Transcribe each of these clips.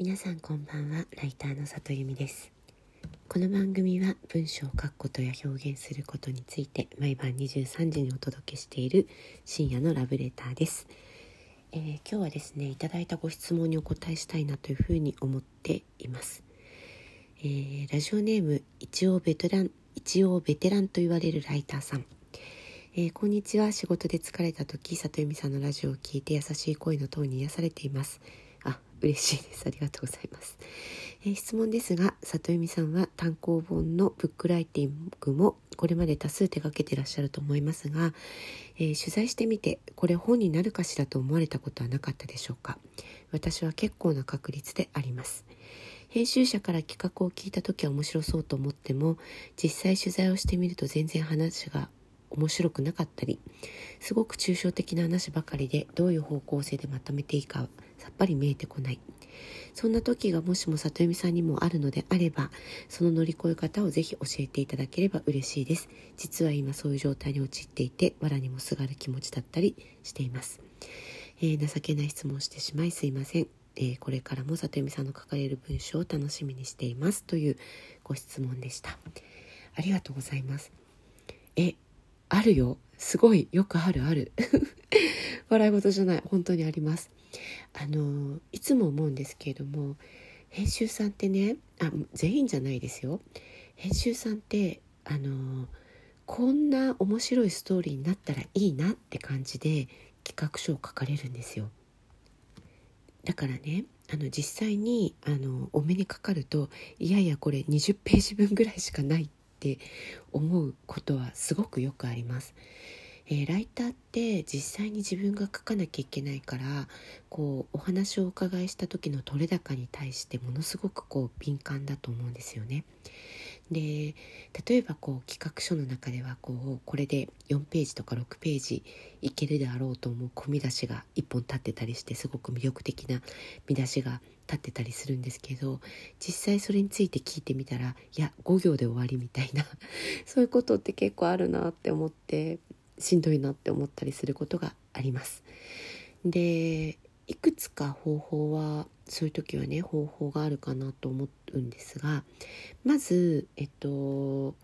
皆さんこんばんはライターの里由美です。この番組は文章を書くことや表現することについて毎晩23時にお届けしている深夜のラブレターです、えー、今日はですねいただいたご質問にお答えしたいなというふうに思っています、えー、ラジオネーム一応ベテラン一応ベテランと言われるライターさん。えー、こんにちは。仕事で疲れた時里由美さんのラジオを聞いて優しい声のトーンに癒されています。嬉しいです。ありがとうございます、えー、質問ですが里由美さんは単行本のブックライティングもこれまで多数手掛けてらっしゃると思いますが、えー、取材してみてこれ本になるかしらと思われたことはなかったでしょうか？私は結構な確率であります。編集者から企画を聞いた時は面白そうと思っても実際取材をしてみると全然話が面白くなかったりすごく抽象的な話ばかりでどういう方向性でまとめていいかさっぱり見えてこない。そんな時がもしも里美さんにもあるのであればその乗り越え方をぜひ教えていただければ嬉しいです。実は今そういう状態に陥っていて藁にもすがる気持ちだったりしています、えー、情けない質問をしてしまいすいません。えー、これからも里美さんの書かれる文章を楽しみにしています。というご質問でした。ありがとうございます。えあるよ。すごい。よくある。ある。笑い事じゃない。本当にあります。あのいつも思うんですけれども編集さんってねあ全員じゃないですよ。編集さんってあのこんな面白いストーリーになったらいいなって感じで企画書を書かれるんですよ。だからねあの実際にあのお目にかかるといやいやこれ20ページ分ぐらいしかないって思うことはすごくよくあります。えー、ライターって実際に自分が書かなきゃいけないからこうお話をお伺いした時の取れ高に対してものすごくこう敏感だと思うんですよね。で例えばこう企画書の中ではこうこれで4ページとか6ページいけるであろうと思う込み出しが1本立ってたりしてすごく魅力的な見出しが立ってたりするんですけど実際それについて聞いてみたらいや5行で終わりみたいな そういうことって結構あるなって思ってしんどいなって思ったりすることがあります。でいくつか方法はそういう時はね方法があるかなと思うんですがまずえっと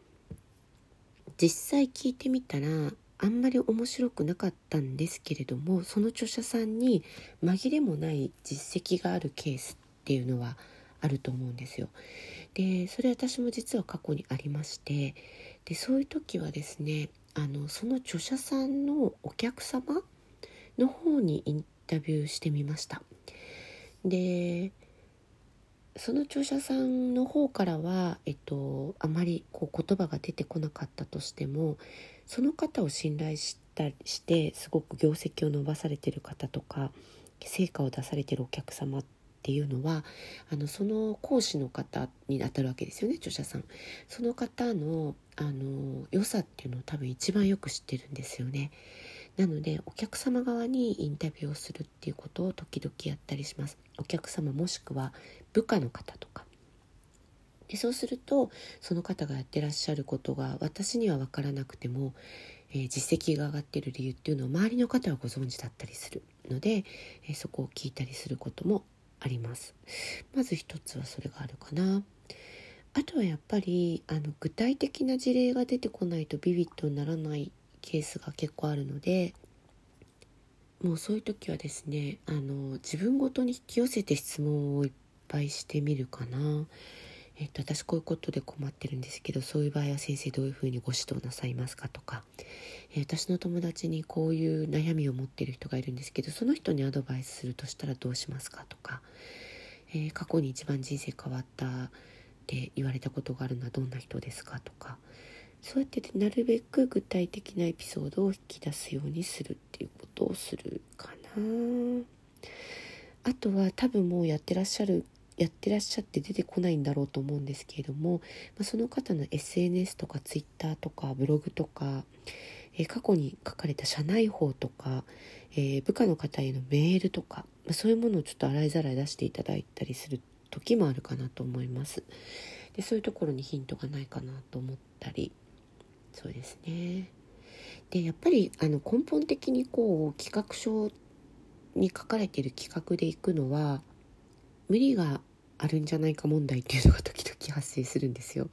実際聞いてみたらあんまり面白くなかったんですけれどもその著者さんに紛れもない実績があるケースっていうのはあると思うんですよ。でそれ私も実は過去にありましてでそういう時はですねあのその著者さんのお客様の方にインタビューしてみました。でその著者さんの方からは、えっと、あまりこう言葉が出てこなかったとしてもその方を信頼したしてすごく業績を伸ばされてる方とか成果を出されてるお客様っていうのはあのその講師の方にあたるわけですよね著者さん。その方のあの良さっていうのを多分一番よく知ってるんですよね。なのでお客様側にインタビューをするっていうことを時々やったりします。お客様もしくは部下の方とか。でそうするとその方がやってらっしゃることが私には分からなくても、えー、実績が上がってる理由っていうのを周りの方はご存知だったりする。ので、えー、そこを聞いたりすることもあります。まず一つはそれがあるかな。あとはやっぱりあの具体的な事例が出てこないとビビッドにならないケースが結構あるのでもうそういう時はですねあの自分ごとに引き寄せて質問をいっぱいしてみるかな。えっと、私こういうことで困ってるんですけどそういう場合は先生どういうふうにご指導なさいますかとか、えー、私の友達にこういう悩みを持ってる人がいるんですけどその人にアドバイスするとしたらどうしますかとか、えー、過去に一番人生変わったって言われたことがあるのはどんな人ですかとか。そうやってなるべく具体的なエピソードを引き出すようにするっていうことをするかな。あとは多分もうやってらっしゃるやってらっしゃって出てこないんだろうと思うんですけれども、まあ、その方の SNS とか Twitter とかブログとか、えー、過去に書かれた社内法とか、えー、部下の方へのメールとか、まあ、そういうものをちょっと洗いざらい出していただいたりする時もあるかなと思います。でそういうところにヒントがないかなと思ったりそうですね。でやっぱりあの根本的にこう企画書に書かれてる企画でいくのは無理があるんじゃないか問題っていうのが時々発生するんですよ。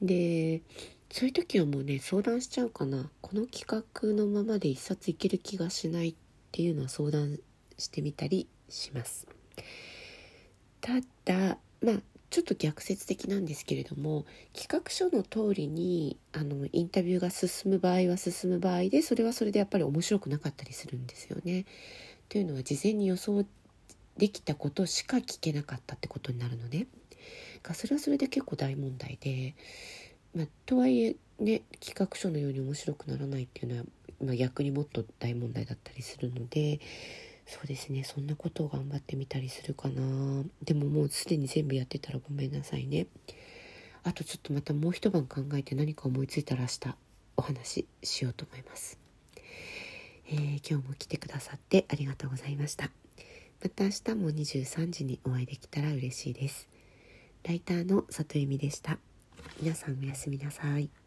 でそういう時はもうね相談しちゃうかなこの企画のままで一冊いける気がしないっていうのは相談してみたりします。ただまあちょっと逆説的なんですけれども企画書の通りにあのインタビューが進む場合は進む場合でそれはそれでやっぱり面白くなかったりするんですよね。というのは事前に予想できたことしか聞けなかったってことになるのね。それはそれで結構大問題で、まあ、とはいえね企画書のように面白くならないっていうのは、まあ、逆にもっと大問題だったりするのでそうですね。そんなことを頑張ってみたりするかな。でももうすでに全部やってたらごめんなさいね。あとちょっとまたもう一晩考えて何か思いついたら明日お話ししようと思います、えー、今日も来てくださってありがとうございました。また明日も23時にお会いできたら嬉しいです。ライターの里由美でした。皆さんおやすみなさい。